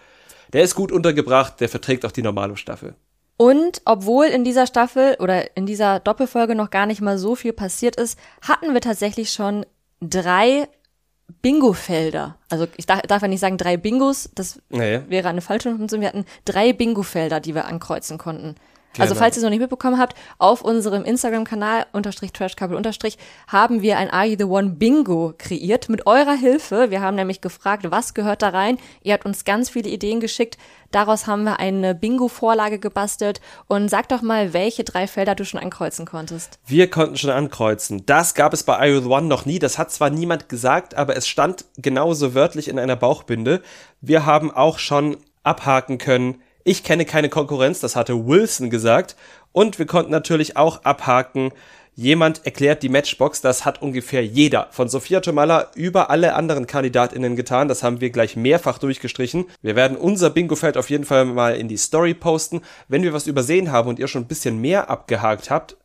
der ist gut untergebracht, der verträgt auch die normale Staffel. Und obwohl in dieser Staffel oder in dieser Doppelfolge noch gar nicht mal so viel passiert ist, hatten wir tatsächlich schon drei Bingo-Felder. Also ich darf, darf ja nicht sagen drei Bingos, das Nee. wäre eine falsche Information. Wir hatten drei Bingo-Felder, die wir ankreuzen konnten. Also Genau. falls ihr es noch nicht mitbekommen habt, auf unserem Instagram-Kanal unterstrich Trashcouple unterstrich haben wir ein Are You the One Bingo kreiert mit eurer Hilfe. Wir haben nämlich gefragt, was gehört da rein. Ihr habt uns ganz viele Ideen geschickt. Daraus haben wir eine Bingo-Vorlage gebastelt. Und sag doch mal, welche drei Felder du schon ankreuzen konntest. Wir konnten schon ankreuzen. Das gab es bei I the One noch nie. Das hat zwar niemand gesagt, aber es stand genauso wörtlich in einer Bauchbinde. Wir haben auch schon abhaken können. Ich kenne keine Konkurrenz, das hatte Wilson gesagt. Und wir konnten natürlich auch abhaken, jemand erklärt die Matchbox, das hat ungefähr jeder von Sophia Tomalla über alle anderen KandidatInnen getan. Das haben wir gleich mehrfach durchgestrichen. Wir werden unser Bingo-Feld auf jeden Fall mal in die Story posten. Wenn wir was übersehen haben und ihr schon ein bisschen mehr abgehakt habt,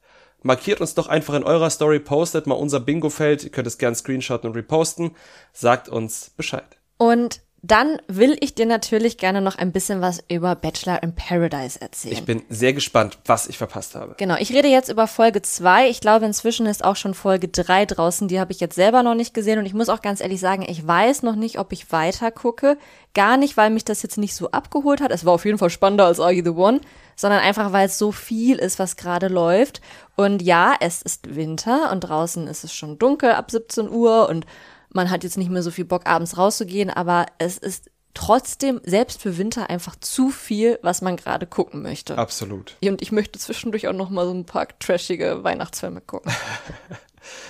markiert uns doch einfach in eurer Story, postet mal unser Bingo-Feld. Ihr könnt es gern screenshotten und reposten. Sagt uns Bescheid. Und dann will ich dir natürlich gerne noch ein bisschen was über Bachelor in Paradise erzählen. Ich bin sehr gespannt, was ich verpasst habe. Genau, ich rede jetzt über Folge 2. Ich glaube, inzwischen ist auch schon Folge 3 draußen. Die habe ich jetzt selber noch nicht gesehen und ich muss auch ganz ehrlich sagen, ich weiß noch nicht, ob ich weiter gucke. Gar nicht, weil mich das jetzt nicht so abgeholt hat. Es war auf jeden Fall spannender als Are You the One, sondern einfach, weil es so viel ist, was gerade läuft. Und ja, es ist Winter und draußen ist es schon dunkel ab 17 Uhr und man hat jetzt nicht mehr so viel Bock, abends rauszugehen, aber es ist trotzdem, selbst für Winter, einfach zu viel, was man gerade gucken möchte. Absolut. Und ich möchte zwischendurch auch noch mal so ein paar trashige Weihnachtsfilme gucken.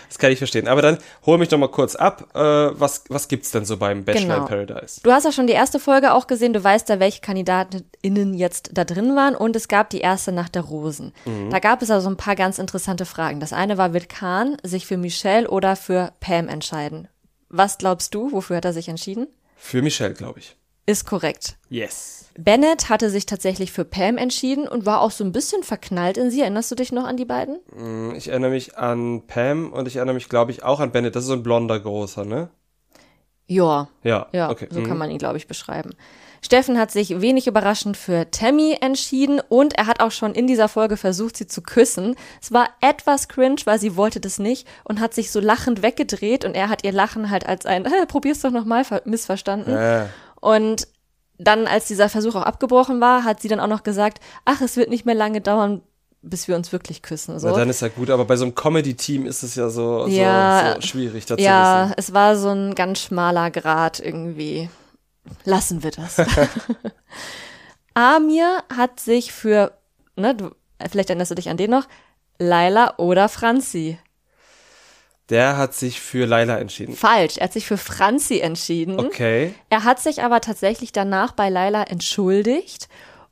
Das kann ich verstehen. Aber dann hol mich doch mal kurz ab. Äh, was, was gibt's denn so beim Bachelor Genau. in Paradise? Du hast ja schon die erste Folge auch gesehen, du weißt ja, welche KandidatInnen jetzt da drin waren und es gab die erste Nacht der Rosen. Da gab es also ein paar ganz interessante Fragen. Das eine war, wird Kahn sich für Michelle oder für Pam entscheiden? Was glaubst du, wofür hat er sich entschieden? Für Michelle, glaube ich. Ist korrekt. Yes. Bennett hatte sich tatsächlich für Pam entschieden und war auch so ein bisschen verknallt in sie. Erinnerst du dich noch an die beiden? Ich erinnere mich an Pam und ich erinnere mich, glaube ich, auch an Bennett. Das ist so ein blonder großer, ne? Ja. Ja. Ja, okay. so Mhm. kann man ihn, glaube ich, beschreiben. Steffen hat sich wenig überraschend für Tammy entschieden und er hat auch schon in dieser Folge versucht, sie zu küssen. Es war etwas cringe, weil sie wollte das nicht und hat sich so lachend weggedreht und er hat ihr Lachen halt als ein, äh, probier's doch nochmal, missverstanden. Äh, Und dann, als dieser Versuch auch abgebrochen war, hat sie dann auch noch gesagt, ach, es wird nicht mehr lange dauern, bis wir uns wirklich küssen. So. Na, dann ist ja gut, aber bei so einem Comedy-Team ist es ja so, Ja. so, so schwierig dazu Ja, es war so ein ganz schmaler Grad irgendwie. Lassen wir das. Amir hat sich für, ne, du, vielleicht erinnerst du dich an den noch, Laila oder Franzi. Der hat sich für Laila entschieden. Falsch, er hat sich für Franzi entschieden. Okay. Er hat sich aber tatsächlich danach bei Laila entschuldigt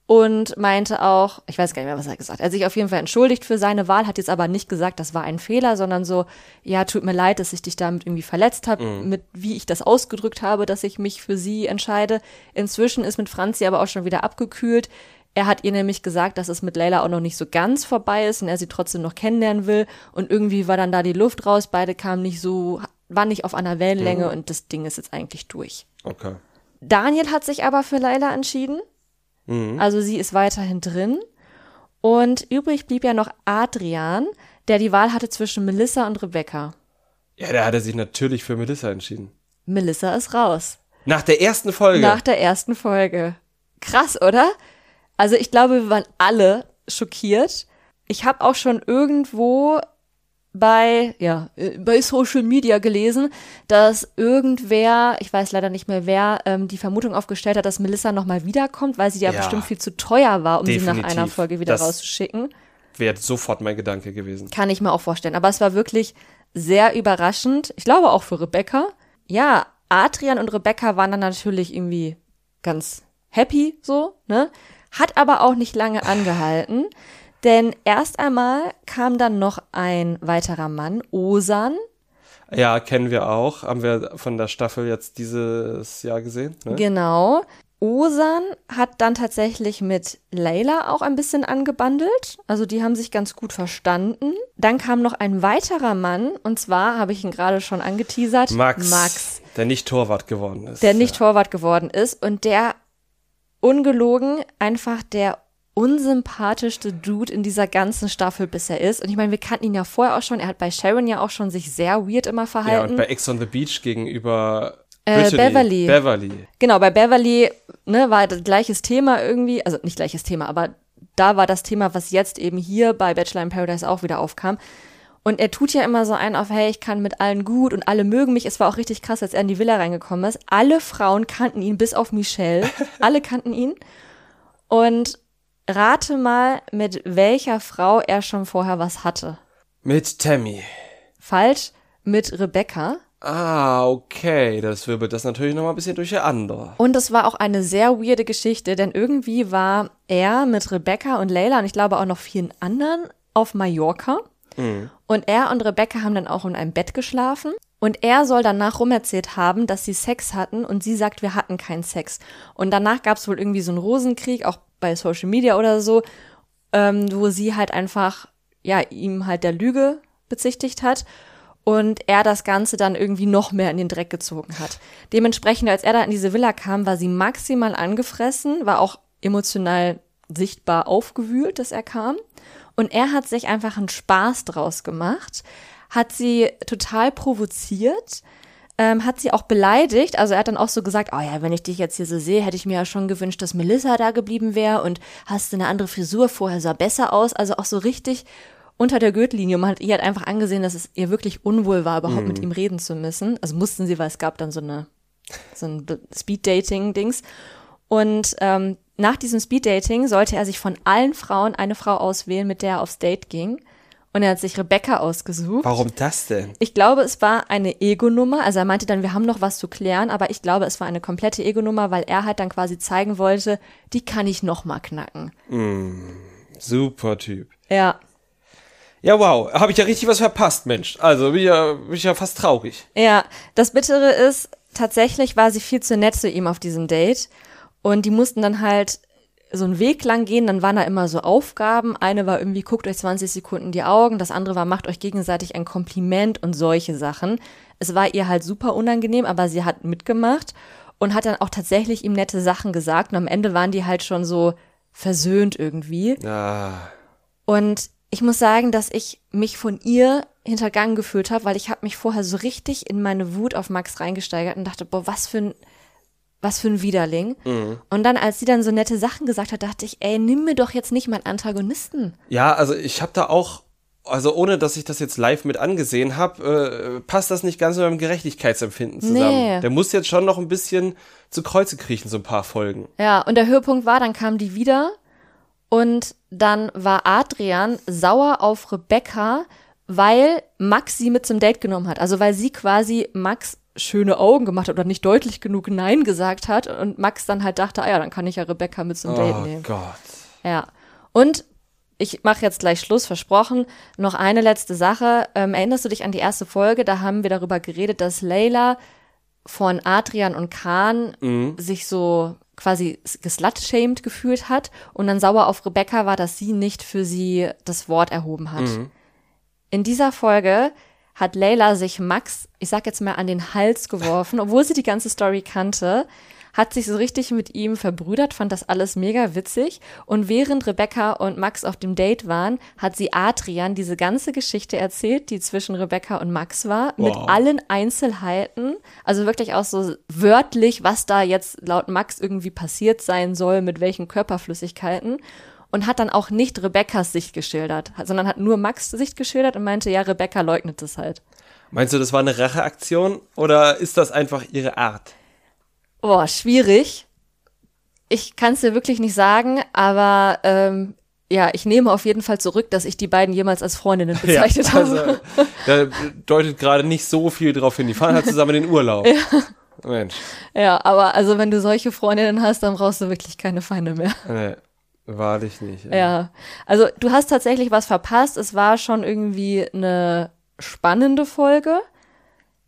und meinte auch, ich weiß gar nicht mehr, was er gesagt hat. Er sich auf jeden Fall entschuldigt für seine Wahl, hat jetzt aber nicht gesagt, das war ein Fehler, sondern so, ja, tut mir leid, dass ich dich damit irgendwie verletzt habe, mit wie ich das ausgedrückt habe, dass ich mich für sie entscheide. Inzwischen ist mit Franzi aber auch schon wieder abgekühlt. Er hat ihr nämlich gesagt, dass es mit Leila auch noch nicht so ganz vorbei ist und er sie trotzdem noch kennenlernen will. Und irgendwie war dann da die Luft raus, beide kamen nicht so, waren nicht auf einer Wellenlänge und das Ding ist jetzt eigentlich durch. Okay. Daniel hat sich aber für Laila entschieden. Also sie ist weiterhin drin. Und übrig blieb ja noch Adrian, der die Wahl hatte zwischen Melissa und Rebecca. Ja, da hat er sich natürlich für Melissa entschieden. Melissa ist raus. Nach der ersten Folge. Nach der ersten Folge. Krass, oder? Also ich glaube, wir waren alle schockiert. Ich habe auch schon irgendwo bei, ja, äh, bei Social Media gelesen, dass irgendwer, ich weiß leider nicht mehr wer, ähm, die Vermutung aufgestellt hat, dass Melissa nochmal wiederkommt, weil sie ja, Ja. bestimmt viel zu teuer war, um sie nach Definitiv. einer Folge wieder Das- rauszuschicken. Wäre sofort mein Gedanke gewesen. Kann ich mir auch vorstellen. Aber es war wirklich sehr überraschend. Ich glaube auch für Rebecca. Ja, Adrian und Rebecca waren dann natürlich irgendwie ganz happy so, ne? Hat aber auch nicht lange angehalten. Denn erst einmal kam dann noch ein weiterer Mann, Osan. Ja, kennen wir auch. Haben wir von der Staffel jetzt dieses Jahr gesehen. Ne? Genau. Osan hat dann tatsächlich mit Layla auch ein bisschen angebandelt. Also die haben sich ganz gut verstanden. Dann kam noch ein weiterer Mann, und zwar habe ich ihn gerade schon angeteasert. Max, Max, Der nicht Torwart geworden ist. der nicht Torwart geworden ist und der ungelogen einfach der unsympathischste Dude in dieser ganzen Staffel bisher ist. Und ich meine, wir kannten ihn ja vorher auch schon. Er hat bei Sharon ja auch schon sich sehr weird immer Ja, verhalten. und bei Ex on the Beach gegenüber Äh. Beverly. Beverly. Genau, bei Beverly ne, war das gleiches Thema irgendwie, also nicht gleiches Thema, aber da war das Thema, was jetzt eben hier bei Bachelor in Paradise auch wieder aufkam. Und er tut ja immer so einen auf, hey, ich kann mit allen gut und alle mögen mich. Es war auch richtig krass, als er in die Villa reingekommen ist. Alle Frauen kannten ihn, bis auf Michelle. Alle kannten ihn. Und rate mal, mit welcher Frau er schon vorher was hatte. Mit Tammy. Falsch, mit Rebecca. Ah, okay. Das wirbelt das natürlich nochmal ein bisschen durcheinander. Und es war auch eine sehr weirde Geschichte, denn irgendwie war er mit Rebecca und Leila und ich glaube auch noch vielen anderen auf Mallorca. Und er und Rebecca haben dann auch in einem Bett geschlafen. Und er soll danach rumerzählt haben, dass sie Sex hatten und sie sagt, wir hatten keinen Sex. Und danach gab es wohl irgendwie so einen Rosenkrieg, auch bei Social Media oder so, ähm, wo sie halt einfach, ja, ihm halt der Lüge bezichtigt hat und er das Ganze dann irgendwie noch mehr in den Dreck gezogen hat. Dementsprechend, als er da in diese Villa kam, war sie maximal angefressen, war auch emotional sichtbar aufgewühlt, dass er kam. Und er hat sich einfach einen Spaß draus gemacht, hat sie total provoziert, ähm, hat sie auch beleidigt. Also er hat dann auch so gesagt, oh ja, wenn ich dich jetzt hier so sehe, hätte ich mir ja schon gewünscht, dass Melissa da geblieben wäre und hast eine andere Frisur, vorher sah besser aus. Also auch so richtig unter der Gürtellinie. Man hat ihr halt einfach angesehen, dass es ihr wirklich unwohl war, überhaupt mit ihm reden zu müssen. Also mussten sie, weil es gab dann so eine so ein Speed-Dating-Dings. Und ähm, nach diesem Speed-Dating sollte er sich von allen Frauen eine Frau auswählen, mit der er aufs Date ging. Und er hat sich Rebecca ausgesucht. Warum das denn? Ich glaube, es war eine Ego-Nummer. Also er meinte dann, wir haben noch was zu klären, aber ich glaube, es war eine komplette Ego-Nummer, weil er halt dann quasi zeigen wollte, die kann ich noch mal knacken. Super Typ. Ja. Ja, wow. Habe ich ja richtig was verpasst, Mensch. Also bin ich ja, bin ich ja fast traurig. Ja, das Bittere ist, tatsächlich war sie viel zu nett zu ihm auf diesem Date. Und die mussten dann halt so einen Weg lang gehen, dann waren da immer so Aufgaben. Eine war irgendwie, guckt euch 20 Sekunden die Augen, das andere war, macht euch gegenseitig ein Kompliment und solche Sachen. Es war ihr halt super unangenehm, aber sie hat mitgemacht und hat dann auch tatsächlich ihm nette Sachen gesagt. Und am Ende waren die halt schon so versöhnt irgendwie. Ah, Und ich muss sagen, dass ich mich von ihr hintergangen gefühlt habe, weil ich habe mich vorher so richtig in meine Wut auf Max reingesteigert und dachte, boah, was für ein was für ein Widerling. Und dann, als sie dann so nette Sachen gesagt hat, dachte ich, ey, nimm mir doch jetzt nicht meinen Antagonisten. Ja, also ich habe da auch, also ohne dass ich das jetzt live mit angesehen habe, äh, passt das nicht ganz mit meinem Gerechtigkeitsempfinden zusammen. Nee. Der muss jetzt schon noch ein bisschen zu Kreuze kriechen, so ein paar Folgen. Ja, und der Höhepunkt war, dann kam die wieder und dann war Adrian sauer auf Rebecca, weil Max sie mit zum Date genommen hat. Also weil sie quasi Max schöne Augen gemacht hat oder nicht deutlich genug Nein gesagt hat und Max dann halt dachte, ah ja, dann kann ich ja Rebecca mit zum Date Oh nehmen. Gott. Ja. Und ich mache jetzt gleich Schluss, versprochen. Noch eine letzte Sache. Ähm, erinnerst du dich an die erste Folge? Da haben wir darüber geredet, dass Layla von Adrian und Khan sich so quasi geslut-shamed gefühlt hat und dann sauer auf Rebecca war, dass sie nicht für sie das Wort erhoben hat. In dieser Folge hat Layla sich Max, ich sag jetzt mal, an den Hals geworfen, obwohl sie die ganze Story kannte, hat sich so richtig mit ihm verbrüdert, fand das alles mega witzig. Und während Rebecca und Max auf dem Date waren, hat sie Adrian diese ganze Geschichte erzählt, die zwischen Rebecca und Max war, mit Wow. allen Einzelheiten. Also wirklich auch so wörtlich, was da jetzt laut Max irgendwie passiert sein soll, mit welchen Körperflüssigkeiten. Und hat dann auch nicht Rebeccas Sicht geschildert, sondern hat nur Max Sicht geschildert und meinte, ja, Rebecca leugnet es halt. Meinst du, das war eine Racheaktion oder ist das einfach ihre Art? Boah, schwierig. Ich kann es dir wirklich nicht sagen, aber ähm, ja, ich nehme auf jeden Fall zurück, dass ich die beiden jemals als Freundinnen bezeichnet also, habe. da deutet gerade nicht so viel drauf hin. Die fahren halt zusammen in den Urlaub. Mensch. Ja, aber also wenn du solche Freundinnen hast, dann brauchst du wirklich keine Feinde mehr. Nee, wahrlich nicht. Ja, also du hast tatsächlich was verpasst. Es war schon irgendwie eine spannende Folge.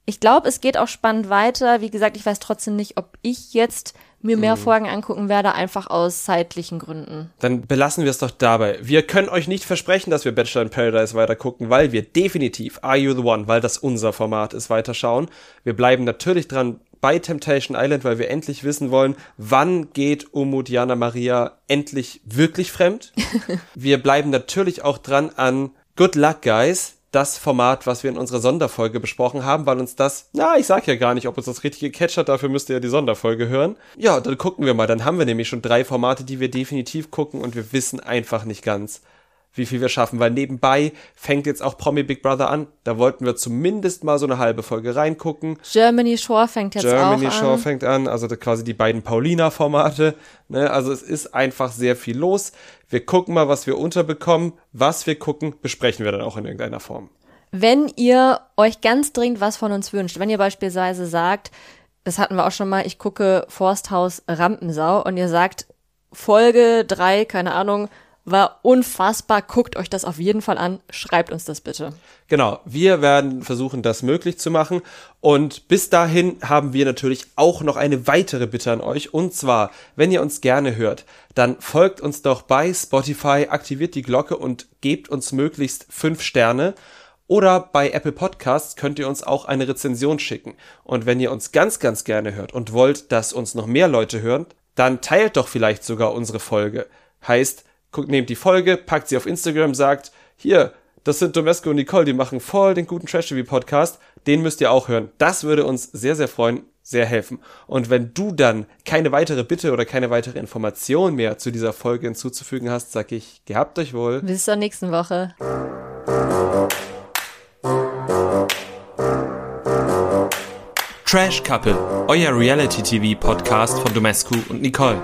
Ich glaube, es geht auch spannend weiter. Wie gesagt, ich weiß trotzdem nicht, ob ich jetzt mir mehr Folgen angucken werde, einfach aus zeitlichen Gründen. Dann belassen wir es doch dabei. Wir können euch nicht versprechen, dass wir Bachelor in Paradise weiter gucken, weil wir definitiv Are You the One, weil das unser Format ist, weiterschauen. Wir bleiben natürlich dran bei Temptation Island, weil wir endlich wissen wollen, wann geht Umut Jana Maria endlich wirklich fremd. wir bleiben natürlich auch dran an Good Luck Guys, das Format, was wir in unserer Sonderfolge besprochen haben, weil uns das, na, ich sag ja gar nicht, ob uns das richtige Catch hat, dafür müsst ihr ja die Sonderfolge hören. Ja, dann gucken wir mal, dann haben wir nämlich schon drei Formate, die wir definitiv gucken und wir wissen einfach nicht ganz, wie viel wir schaffen, weil nebenbei fängt jetzt auch Promi Big Brother an. Da wollten wir zumindest mal so eine halbe Folge reingucken. Germany Shore fängt jetzt Germany auch Show an. fängt an, also quasi die beiden Paulina-Formate. Ne? Also es ist einfach sehr viel los. Wir gucken mal, was wir unterbekommen. Was wir gucken, besprechen wir dann auch in irgendeiner Form. wenn ihr euch ganz dringend was von uns wünscht, wenn ihr beispielsweise sagt, das hatten wir auch schon mal, ich gucke Forsthaus Rampensau und ihr sagt, Folge drei, keine Ahnung, war unfassbar. Guckt euch das auf jeden Fall an. Schreibt uns das bitte. Genau, wir werden versuchen, das möglich zu machen. Und bis dahin haben wir natürlich auch noch eine weitere Bitte an euch. Und zwar, wenn ihr uns gerne hört, dann folgt uns doch bei Spotify, aktiviert die Glocke und gebt uns möglichst fünf Sterne. Oder bei Apple Podcasts könnt ihr uns auch eine Rezension schicken. Und wenn ihr uns ganz, ganz gerne hört und wollt, dass uns noch mehr Leute hören, dann teilt doch vielleicht sogar unsere Folge. Heißt, guckt, nehmt die Folge, packt sie auf Instagram, sagt, hier, das sind Domesco und Nicole, die machen voll den guten Trash-TV-Podcast, den müsst ihr auch hören. Das würde uns sehr, sehr freuen, sehr helfen. Und wenn du dann keine weitere Bitte oder keine weitere Information mehr zu dieser Folge hinzuzufügen hast, sag ich, gehabt euch wohl. Bis zur nächsten Woche. Trash Couple, euer Reality-TV-Podcast von Domescu und Nicole.